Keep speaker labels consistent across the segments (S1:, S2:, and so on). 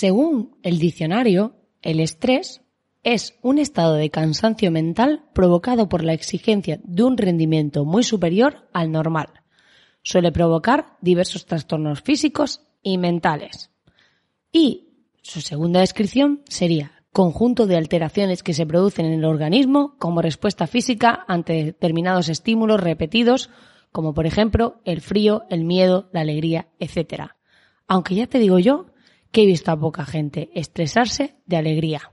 S1: Según el diccionario, el estrés es un estado de cansancio mental provocado por la exigencia de un rendimiento muy superior al normal. Suele provocar diversos trastornos físicos y mentales. Y su segunda descripción sería conjunto de alteraciones que se producen en el organismo como respuesta física ante determinados estímulos repetidos, como por ejemplo el frío, el miedo, la alegría, etc. Aunque ya te digo yo que he visto a poca gente estresarse de alegría.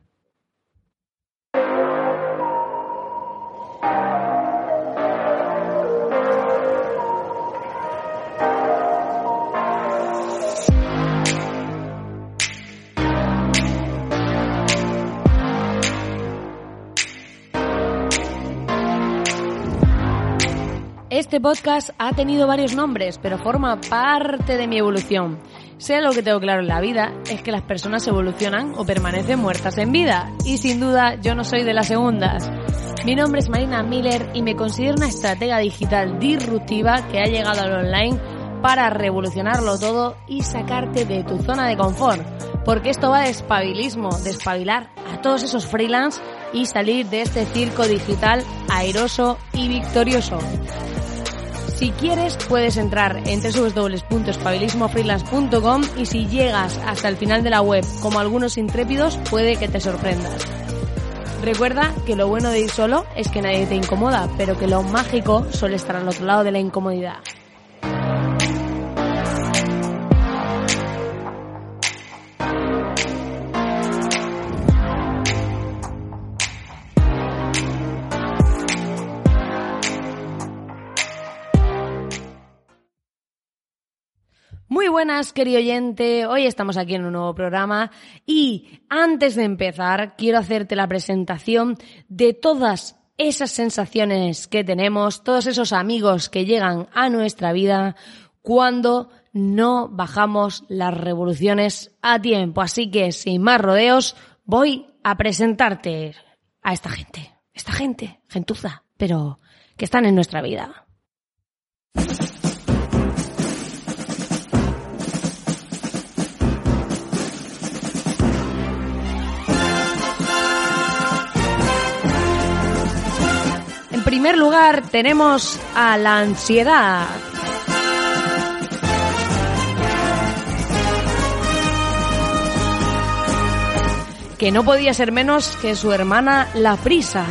S1: Este podcast ha tenido varios nombres, pero forma parte de mi evolución. Sea lo que tengo claro en la vida, es que las personas evolucionan o permanecen muertas en vida. Y sin duda, yo no soy de las segundas. Mi nombre es Marina Miller y me considero una estratega digital disruptiva que ha llegado al online para revolucionarlo todo y sacarte de tu zona de confort. Porque esto va de espabilismo, de espabilar a todos esos freelance y salir de este circo digital airoso y victorioso. Si quieres, puedes entrar en www.espabilismofreelance.com y si llegas hasta el final de la web, como algunos intrépidos, puede que te sorprendas. Recuerda que lo bueno de ir solo es que nadie te incomoda, pero que lo mágico suele estar al otro lado de la incomodidad. Buenas, querido oyente. Hoy estamos aquí en un nuevo programa y antes de empezar quiero hacerte la presentación de todas esas sensaciones que tenemos, todos esos amigos que llegan a nuestra vida cuando no bajamos las revoluciones a tiempo. Así que, sin más rodeos, voy a presentarte a esta gente. Esta gente, gentuza, pero que están en nuestra vida. Primer lugar tenemos a la ansiedad. Que no podía ser menos que su hermana la prisa.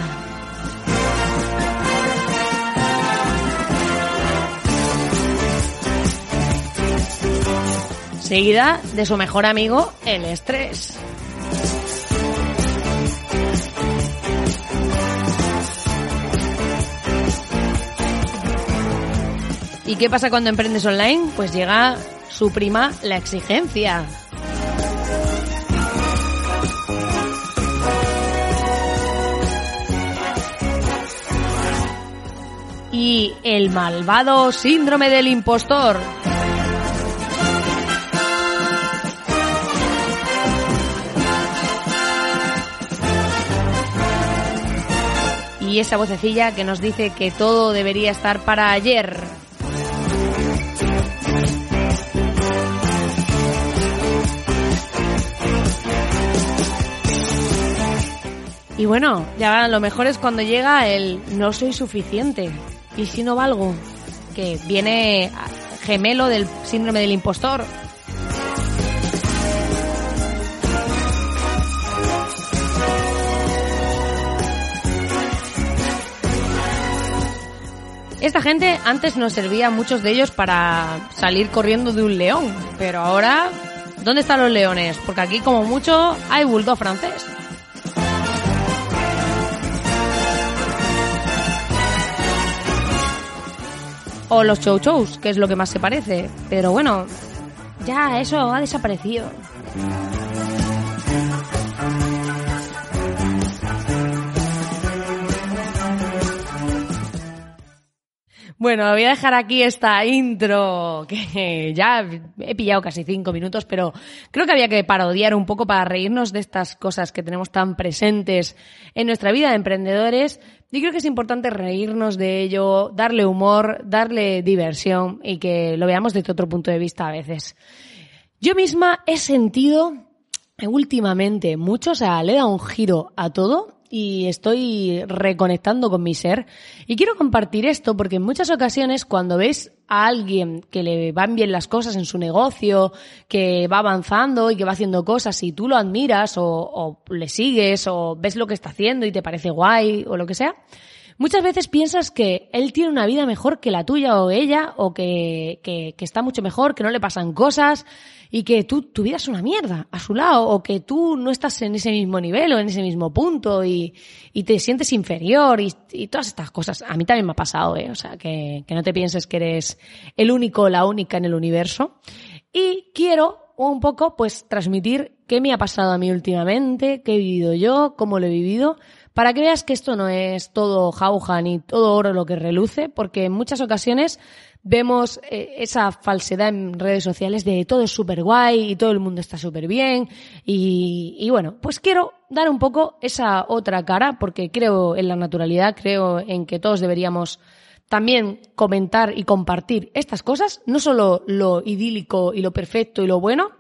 S1: Seguida de su mejor amigo, el estrés. ¿Y qué pasa cuando emprendes online? Pues llega su prima, la exigencia. Y el malvado síndrome del impostor. Y esa vocecilla que nos dice que todo debería estar para ayer. Y bueno, ya lo mejor es cuando llega el no soy suficiente. ¿Y si no valgo? Que viene gemelo del síndrome del impostor. Esta gente antes nos servía muchos de ellos para salir corriendo de un león, pero ahora, ¿dónde están los leones? Porque aquí como mucho hay bulldog francés. O los chow chows, que es lo que más se parece. Pero bueno, ya eso ha desaparecido. Bueno, voy a dejar aquí esta intro que ya he pillado casi cinco minutos, pero creo que había que parodiar un poco para reírnos de estas cosas que tenemos tan presentes en nuestra vida de emprendedores. Y creo que es importante reírnos de ello, darle humor, darle diversión y que lo veamos desde otro punto de vista a veces. Yo misma he sentido últimamente mucho, o sea, le dado un giro a todo y estoy reconectando con mi ser. Y quiero compartir esto porque en muchas ocasiones cuando ves a alguien que le van bien las cosas en su negocio, que va avanzando y que va haciendo cosas y tú lo admiras o, o le sigues o ves lo que está haciendo y te parece guay o lo que sea, Muchas veces piensas que él tiene una vida mejor que la tuya o ella, o que, que, está mucho mejor, que no le pasan cosas, y que tú, tu vida es una mierda a su lado, o que tú no estás en ese mismo nivel o en ese mismo punto y, y te sientes inferior y, y, todas estas cosas. A mí también me ha pasado, ¿eh? O sea, que, que no te pienses que eres el único o la única en el universo. Y quiero un poco, pues, transmitir qué me ha pasado a mí últimamente, qué he vivido yo, cómo lo he vivido, para que veas que esto no es todo jauja ni todo oro lo que reluce, porque en muchas ocasiones vemos eh, esa falsedad en redes sociales de todo es súper guay y todo el mundo está súper bien. Y, y, bueno, pues quiero dar un poco esa otra cara, porque creo en la naturalidad, creo en que todos deberíamos también comentar y compartir estas cosas, no solo lo idílico y lo perfecto y lo bueno,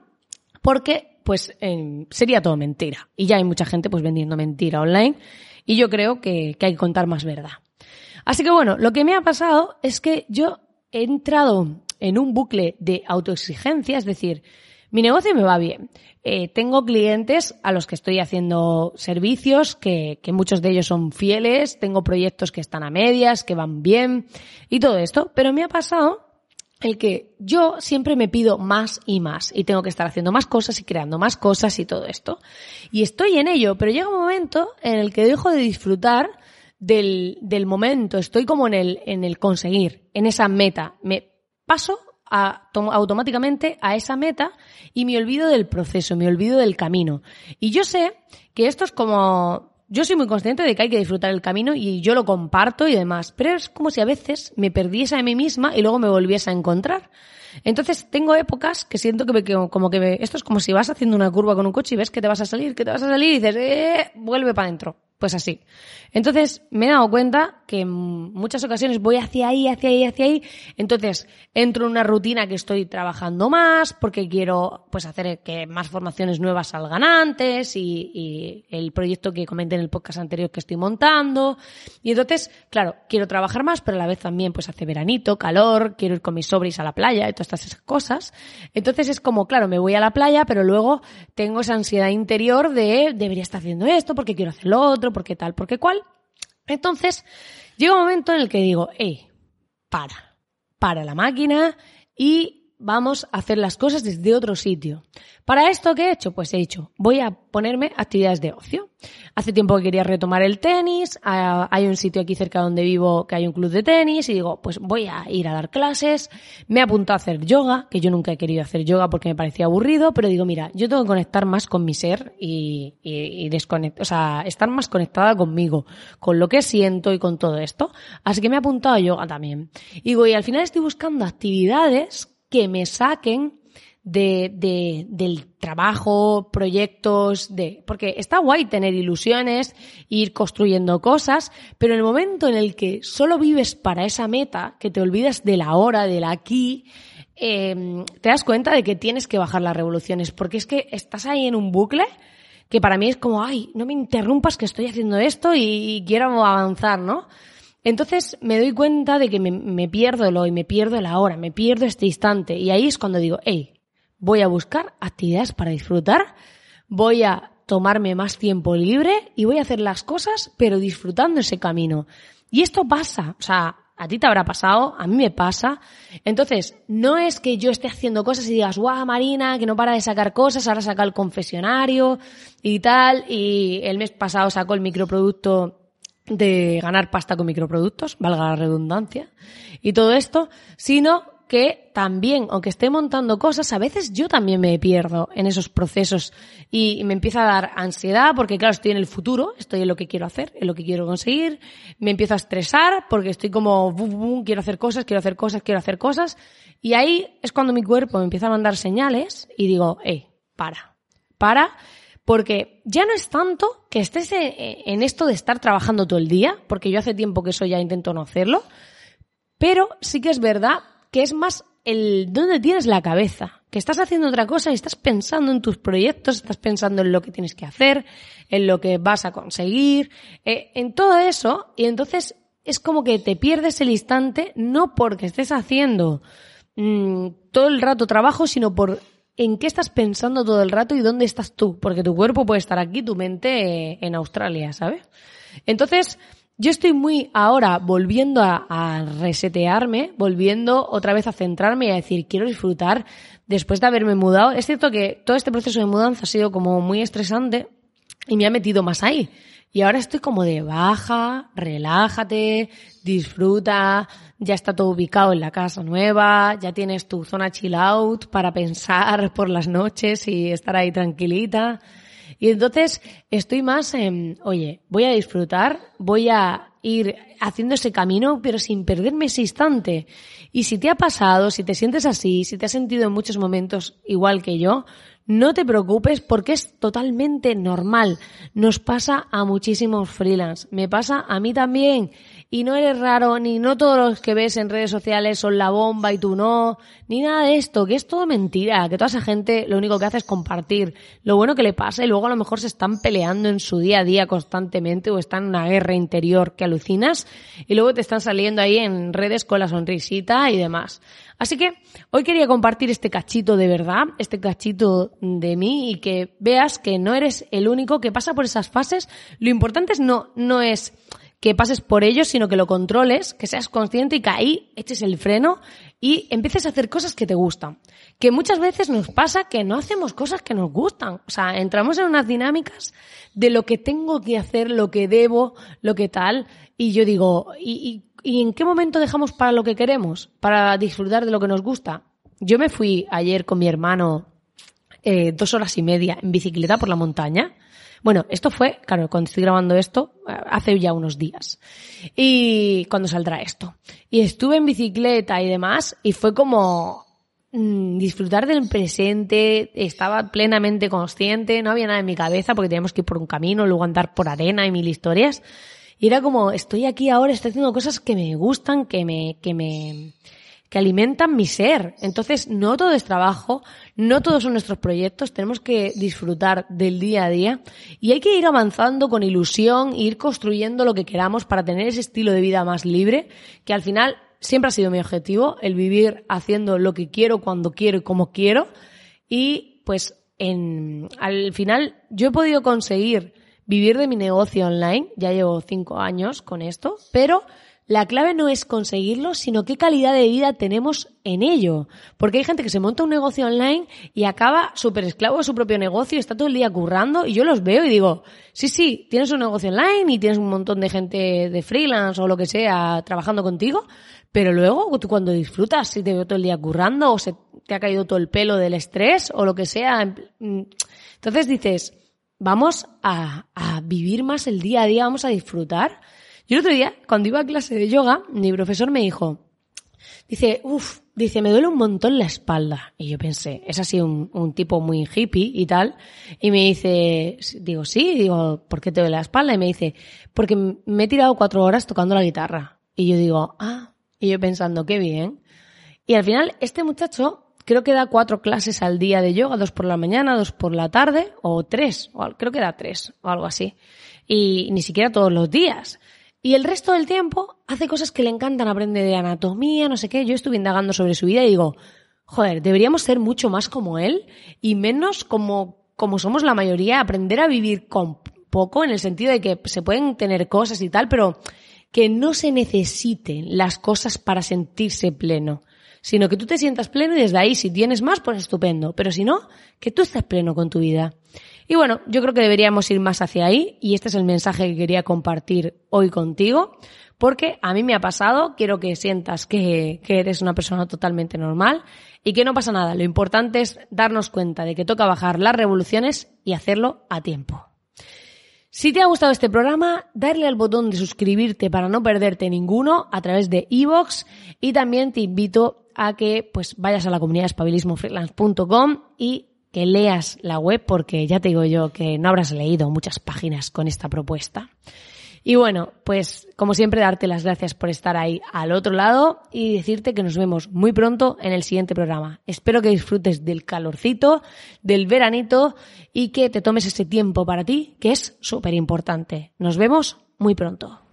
S1: porque pues eh, sería todo mentira. Y ya hay mucha gente pues vendiendo mentira online y yo creo que, que hay que contar más verdad. Así que bueno, lo que me ha pasado es que yo he entrado en un bucle de autoexigencia, es decir, mi negocio me va bien. Eh, tengo clientes a los que estoy haciendo servicios, que, que, muchos de ellos son fieles, tengo proyectos que están a medias, que van bien y todo esto, pero me ha pasado el que yo siempre me pido más y más y tengo que estar haciendo más cosas y creando más cosas y todo esto. Y estoy en ello, pero llega un momento en el que dejo de disfrutar del, del momento, estoy como en el, en el conseguir, en esa meta. Me paso a, automáticamente a esa meta y me olvido del proceso, me olvido del camino. Y yo sé que esto es como yo soy muy consciente de que hay que disfrutar el camino y yo lo comparto y demás, pero es como si a veces me perdiese a mí misma y luego me volviese a encontrar. Entonces tengo épocas que siento que me, como que me, esto es como si vas haciendo una curva con un coche y ves que te vas a salir, que te vas a salir y dices, eh, vuelve para adentro. Pues así. Entonces me he dado cuenta que en muchas ocasiones voy hacia ahí, hacia ahí, hacia ahí. Entonces entro en una rutina que estoy trabajando más porque quiero pues hacer que más formaciones nuevas salgan antes y, el proyecto que comenté en el podcast anterior que estoy montando. Y entonces, claro, quiero trabajar más, pero a la vez también pues hace veranito, calor, quiero ir con mis sobris a la playa y todas estas cosas. Entonces es como, claro, me voy a la playa, pero luego tengo esa ansiedad interior de debería estar haciendo esto porque quiero hacer lo otro porque tal, porque cual. Entonces, llega un momento en el que digo, hey, para, para la máquina y vamos a hacer las cosas desde otro sitio. Para esto, ¿qué he hecho? Pues he dicho, voy a ponerme actividades de ocio. Hace tiempo que quería retomar el tenis, hay un sitio aquí cerca donde vivo que hay un club de tenis y digo, pues voy a ir a dar clases, me he apuntado a hacer yoga, que yo nunca he querido hacer yoga porque me parecía aburrido, pero digo, mira, yo tengo que conectar más con mi ser y, y, y desconectar, o sea, estar más conectada conmigo, con lo que siento y con todo esto. Así que me he apuntado a yoga también. Y digo, y al final estoy buscando actividades que me saquen de, de, del trabajo, proyectos, de, porque está guay tener ilusiones, ir construyendo cosas, pero en el momento en el que solo vives para esa meta, que te olvidas de la hora, del aquí, eh, te das cuenta de que tienes que bajar las revoluciones, porque es que estás ahí en un bucle que para mí es como, ay, no me interrumpas que estoy haciendo esto y quiero avanzar, ¿no? Entonces me doy cuenta de que me, pierdo el hoy, me pierdo la hora, me pierdo este instante. Y ahí es cuando digo, hey, voy a buscar actividades para disfrutar, voy a tomarme más tiempo libre y voy a hacer las cosas, pero disfrutando ese camino. Y esto pasa, o sea, a ti te habrá pasado, a mí me pasa. Entonces, no es que yo esté haciendo cosas y digas, guau, Marina, que no para de sacar cosas, ahora saca el confesionario y tal, y el mes pasado sacó el microproducto de ganar pasta con microproductos, valga la redundancia, y todo esto, sino que también, aunque esté montando cosas, a veces yo también me pierdo en esos procesos y me empieza a dar ansiedad porque claro, estoy en el futuro, estoy en lo que quiero hacer, en lo que quiero conseguir, me empiezo a estresar porque estoy como, quiero hacer cosas, quiero hacer cosas, quiero hacer cosas, y ahí es cuando mi cuerpo me empieza a mandar señales y digo, hey, para, para, porque ya no es tanto que estés en esto de estar trabajando todo el día, porque yo hace tiempo que eso ya intento no hacerlo, pero sí que es verdad que es más el dónde tienes la cabeza, que estás haciendo otra cosa y estás pensando en tus proyectos, estás pensando en lo que tienes que hacer, en lo que vas a conseguir, eh, en todo eso, y entonces es como que te pierdes el instante, no porque estés haciendo mm, todo el rato trabajo, sino por en qué estás pensando todo el rato y dónde estás tú, porque tu cuerpo puede estar aquí, tu mente eh, en Australia, ¿sabes? Entonces, yo estoy muy ahora volviendo a, resetearme, volviendo otra vez a centrarme y a decir, quiero disfrutar después de haberme mudado. Es cierto que todo este proceso de mudanza ha sido como muy estresante y me ha metido más ahí. Y ahora estoy como de baja, relájate, disfruta, ya está todo ubicado en la casa nueva, ya tienes tu zona chill out para pensar por las noches y estar ahí tranquilita. Y entonces estoy más en, oye, voy a disfrutar, voy a ir haciendo ese camino, pero sin perderme ese instante. Y si te ha pasado, si te sientes así, si te has sentido en muchos momentos igual que yo, no te preocupes porque es totalmente normal. Nos pasa a muchísimos freelance. Me pasa a mí también y no eres raro, ni no todos los que ves en redes sociales son la bomba y tú no, ni nada de esto, que es todo mentira, que toda esa gente lo único que hace es compartir lo bueno que le pasa y luego a lo mejor se están peleando en su día a día constantemente o están en una guerra interior que alucinas y luego te están saliendo ahí en redes con la sonrisita y demás. Así que hoy quería compartir este cachito de verdad, este cachito de mí y que veas que no eres el único que pasa por esas fases. Lo importante es no, no es que pases por ellos, sino que lo controles, que seas consciente y que ahí eches el freno y empieces a hacer cosas que te gustan. Que muchas veces nos pasa que no hacemos cosas que nos gustan. O sea, entramos en unas dinámicas de lo que tengo que hacer, lo que debo, lo que tal. Y yo digo, ¿y, y, en qué momento dejamos para lo que queremos? Para disfrutar de lo que nos gusta. Yo me fui ayer con mi hermano eh, dos horas y media en bicicleta por la montaña bueno, esto fue, claro, cuando estoy grabando esto, hace ya unos días. Y cuando saldrá esto. Y estuve en bicicleta y demás, y fue como mm, disfrutar del presente, estaba plenamente consciente, no había nada en mi cabeza porque teníamos que ir por un camino, luego andar por arena y mil historias. Y era como, estoy aquí ahora, estoy haciendo cosas que me gustan, que me, que me, que alimentan mi ser. Entonces, no todo es trabajo, no todos son nuestros proyectos, tenemos que disfrutar del día a día y hay que ir avanzando con ilusión, ir construyendo lo que queramos para tener ese estilo de vida más libre, que al final siempre ha sido mi objetivo, el vivir haciendo lo que quiero, cuando quiero y como quiero. Y pues en, al final yo he podido conseguir vivir de mi negocio online, ya llevo cinco años con esto, pero la clave no es conseguirlo, sino qué calidad de vida tenemos en ello. Porque hay gente que se monta un negocio online y acaba súper esclavo de su propio negocio, está todo el día currando y yo los veo y digo, sí, sí, tienes un negocio online y tienes un montón de gente de freelance o lo que sea trabajando contigo, pero luego tú cuando disfrutas, si te veo todo el día currando o se te ha caído todo el pelo del estrés o lo que sea, mm, entonces dices, vamos a, a vivir más el día a día, vamos a disfrutar yo el otro día, cuando iba a clase de yoga, mi profesor me dijo, dice, uff, dice, me duele un montón la espalda. Y yo pensé, es así un, un tipo muy hippie y tal. Y me dice, digo, sí, digo, ¿por qué te duele la espalda? Y me dice, porque me he tirado cuatro horas tocando la guitarra. Y yo digo, ah, y yo pensando, qué bien. Y al final, este muchacho creo que da cuatro clases al día de yoga, dos por la mañana, dos por la tarde, o tres, o creo que da tres, o algo así. Y ni siquiera todos los días. Y el resto del tiempo hace cosas que le encantan, aprende de anatomía, no sé qué. Yo estuve indagando sobre su vida y digo, joder, deberíamos ser mucho más como él y menos como, como somos la mayoría, aprender a vivir con poco, en el sentido de que se pueden tener cosas y tal, pero que no se necesiten las cosas para sentirse pleno, sino que tú te sientas pleno y desde ahí, si tienes más, pues estupendo, pero si no, que tú estés pleno con tu vida. Y bueno, yo creo que deberíamos ir más hacia ahí y este es el mensaje que quería compartir hoy contigo porque a mí me ha pasado, quiero que sientas que, eres una persona totalmente normal y que no pasa nada. Lo importante es darnos cuenta de que toca bajar las revoluciones y hacerlo a tiempo. Si te ha gustado este programa, darle al botón de suscribirte para no perderte ninguno a través de iVoox y también te invito a que pues vayas a la comunidad espabilismofreelance.com y que leas la web porque ya te digo yo que no habrás leído muchas páginas con esta propuesta. Y bueno, pues como siempre darte las gracias por estar ahí al otro lado y decirte que nos vemos muy pronto en el siguiente programa. Espero que disfrutes del calorcito, del veranito y que te tomes ese tiempo para ti, que es súper importante. Nos vemos muy pronto.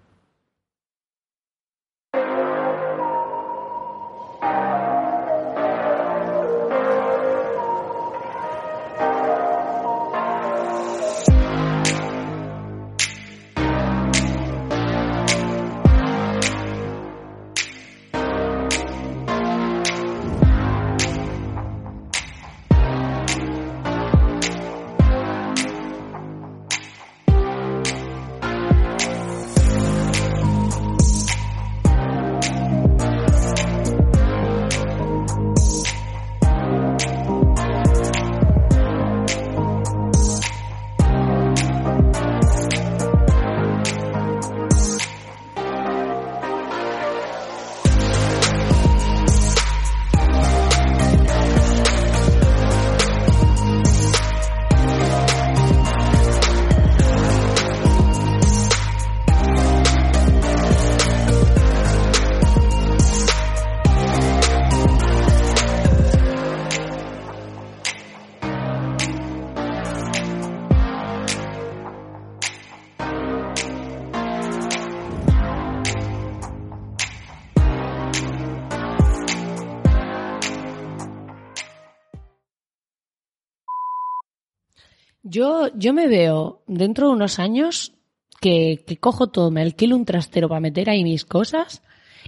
S1: Yo, yo me veo dentro de unos años que, que cojo todo, me alquilo un trastero para meter ahí mis cosas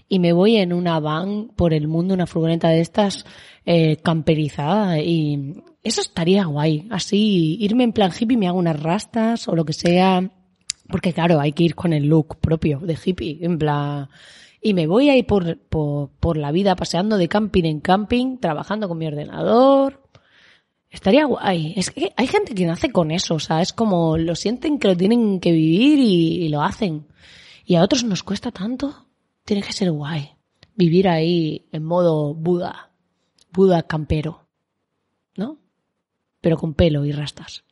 S1: y me voy en una van por el mundo, una furgoneta de estas eh, camperizada y eso estaría guay. Así irme en plan hippie, me hago unas rastas o lo que sea. Porque claro, hay que ir con el look propio de hippie, en plan... Y me voy ahí por, por, por la vida paseando de camping en camping, trabajando con mi ordenador, Estaría guay. Es que hay gente que nace con eso, o sea, es como lo sienten que lo tienen que vivir y, lo hacen. Y a otros nos cuesta tanto. Tiene que ser guay. Vivir ahí en modo Buda. Buda campero. ¿No? Pero con pelo y rastas.